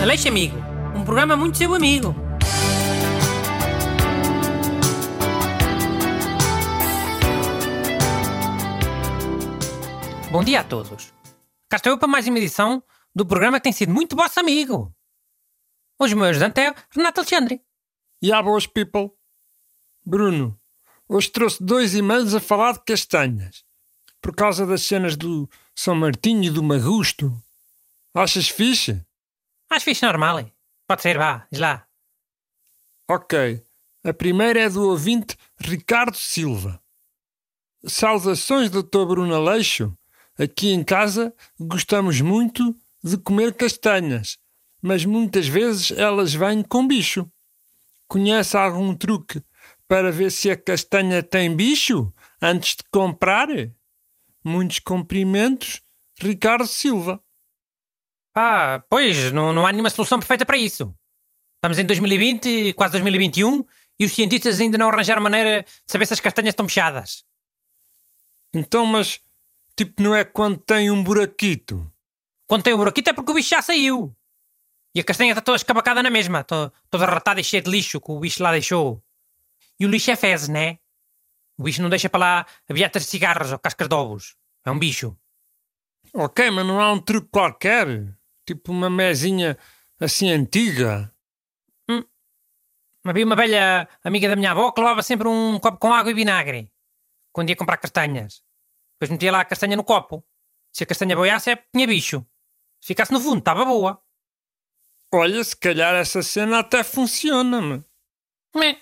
Aleixo Amigo, um programa muito seu amigo. Bom dia a todos. Cá estou eu para mais uma edição do programa que tem sido muito vosso amigo. Hoje o meu ajudante é Renato Alexandre. E há boas people. Bruno, hoje trouxe dois e-mails a falar de castanhas. Por causa das cenas do São Martinho e do Magusto. Achas fixe? Acho fixe normal. hein? Pode ser, vá, diz lá. Ok. A primeira é do ouvinte Ricardo Silva. Saudações, Dr. Bruno Aleixo. Aqui em casa gostamos muito de comer castanhas, mas muitas vezes elas vêm com bicho. Conhece algum truque para ver se a castanha tem bicho antes de comprar? Muitos cumprimentos, Ricardo Silva. Ah, pois, não, não há nenhuma solução perfeita para isso. Estamos em 2020, quase 2021, e os cientistas ainda não arranjaram maneira de saber se as castanhas estão fechadas. Então, mas tipo, não é quando tem um buraquito? Quando tem o buraquito é porque o bicho já saiu. E a castanha está toda escabacada na mesma, to- toda ratada e cheia de lixo que o bicho lá deixou. E o lixo é fezes, né? O bicho não deixa para lá aviatas de cigarros ou cascas de ovos. É um bicho. Ok, mas não há um truque qualquer? Tipo uma mesinha assim antiga? Havia uma velha amiga da minha avó que levava sempre um copo com água e vinagre quando ia comprar castanhas. Depois metia lá a castanha no copo. Se a castanha boiasse, é, tinha bicho. Se ficasse no fundo, estava boa. Olha, se calhar essa cena até funciona, -me. Meh.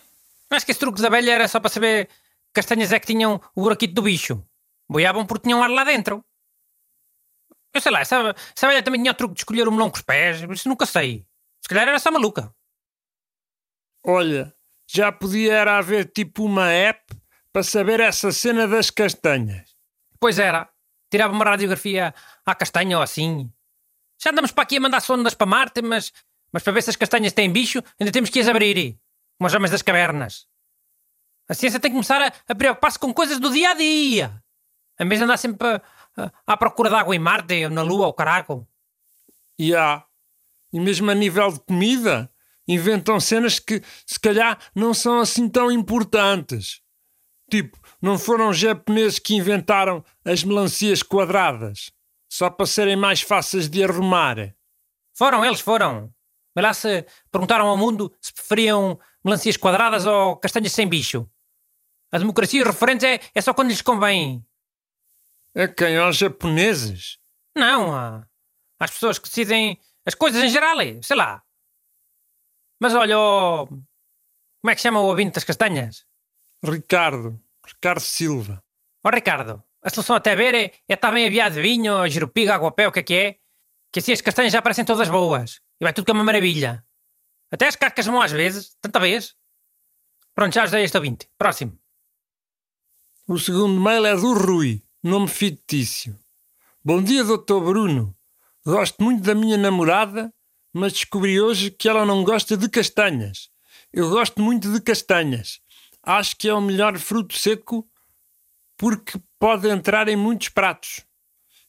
Acho que esse truque da velha era só para saber que castanhas é que tinham o buraquito do bicho. Boiavam porque tinham ar lá dentro. Eu sei lá, essa, essa velha também tinha o truque de escolher o melão com os pés. Isso nunca sei. Se calhar era só maluca. Olha, já podia era haver tipo uma app para saber essa cena das castanhas. Pois era. Tirava uma radiografia à castanha ou assim. Já andamos para aqui a mandar sondas para Marte, mas, mas para ver se as castanhas têm bicho, ainda temos que as abrir. Como os homens das cavernas. A ciência tem que começar a, a preocupar-se com coisas do dia a dia. Em vez de andar sempre a- a- à procura de água em Marte ou na Lua ou caraco. E há. E mesmo a nível de comida, inventam cenas que se calhar não são assim tão importantes. Tipo, não foram os japoneses que inventaram as melancias quadradas, só para serem mais fáceis de arrumar. Foram, eles foram. Vê lá se perguntaram ao mundo se preferiam melancias quadradas ou castanhas sem bicho. A democracia e referentes é, é só quando lhes convém. É quem aos japoneses? Não, há- às pessoas que decidem as coisas em geral, é, sei lá. Mas olha, ó, como é que chama o ouvinte das castanhas? Ricardo, Ricardo Silva. Ó Ricardo, a solução até ver é, é estar bem aviado de vinho, jerupiga, aguapé, o que é que é? Que assim as castanhas já parecem todas boas. E vai tudo com uma maravilha. Até as cascas vão às vezes, tanta vez. Pronto, já ajudei este ouvinte. Próximo. O segundo mail é do Rui, nome fictício. Bom dia, Dr. Bruno. Gosto muito da minha namorada, mas descobri hoje que ela não gosta de castanhas. Eu gosto muito de castanhas. Acho que é o melhor fruto seco porque pode entrar em muitos pratos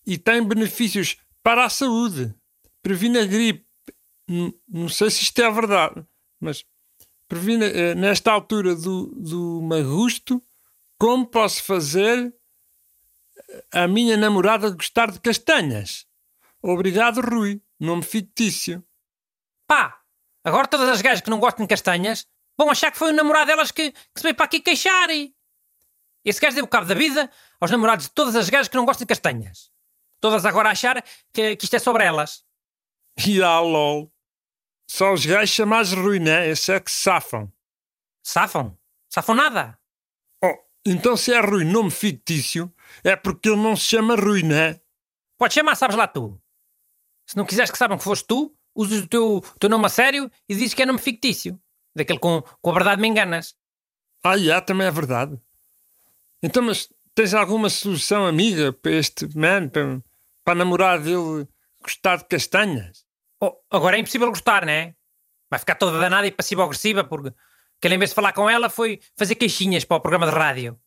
e tem benefícios para a saúde. Previne a gripe. Não sei se isto é verdade, mas previne eh, nesta altura do, do magusto como posso fazer a minha namorada gostar de castanhas? Obrigado, Rui. Nome fictício. Pá, agora todas as gajas que não gostam de castanhas vão achar que foi o namorado delas que, que se veio para aqui queixar. e- Esse gajo deu cabo da vida aos namorados de todas as gajas que não gostam de castanhas. Todas agora a achar que, que isto é sobre elas. E ah, lol. Só os gajos chamados Rui, né? Esses é que se safam. Safam? Safam nada. Oh, então se é Rui nome fictício, é porque ele não se chama Rui, né? Pode chamar, sabes lá tu. Se não quiseres que saibam que foste tu, usas o teu, o teu nome a sério e dizes que é nome fictício. Daquele com, com a verdade me enganas. Ah, já, também é verdade. Então, mas tens alguma solução, amiga, para este man, para, para a namorada dele gostar de castanhas? Oh, agora é impossível gostar, né? Vai ficar toda danada e passiva-agressiva porque que ele, em vez de falar com ela, foi fazer queixinhas para o programa de rádio.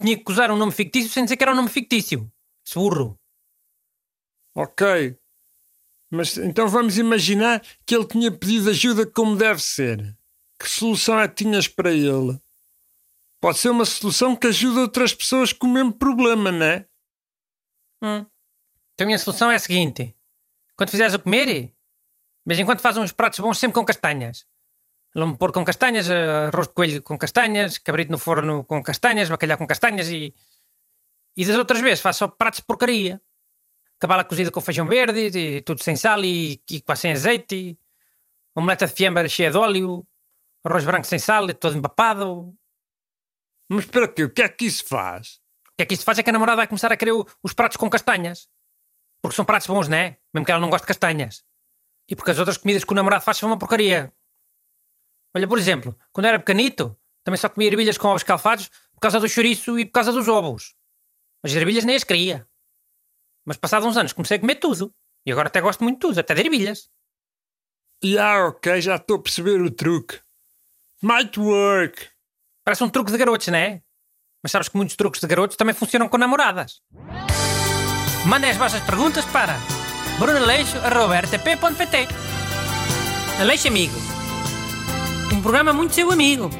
Tinha que usar um nome fictício sem dizer que era um nome fictício. Esse burro. Ok. Mas então vamos imaginar que ele tinha pedido ajuda como deve ser. Que solução é que tinhas para ele? Pode ser uma solução que ajuda outras pessoas com o mesmo problema, não é? Hum. Então a minha solução é a seguinte: quando fizeres o comer, mas enquanto faz uns pratos bons sempre com castanhas. Lombo porco com castanhas, arroz de coelho com castanhas, cabrito no forno com castanhas, bacalhau com castanhas e. E das outras vezes faço só pratos de porcaria. Cabala cozida com feijão verde, e tudo sem sal e, e quase sem azeite. E omeleta de fiambre cheia de óleo. Arroz branco sem sal, todo empapado. Mas para quê? O que é que isso faz? O que é que isso faz é que a namorada vai começar a querer os pratos com castanhas. Porque são pratos bons, não é? Mesmo que ela não goste de castanhas. E porque as outras comidas que o namorado faz são uma porcaria. Olha, por exemplo, quando era pequenito, também só comia ervilhas com ovos calfados por causa do chouriço e por causa dos ovos. As ervilhas nem as queria. Mas passados uns anos comecei a comer tudo. E agora até gosto muito de tudo, até de ervilhas. E ah, ok, já estou a perceber o truque. Might work. Parece um truque de garotos, não é? Mas sabes que muitos truques de garotos também funcionam com namoradas. Mandem as vossas perguntas para brunaleixo.rtp.pt Aleixo Amigo. Um programa muito seu amigo.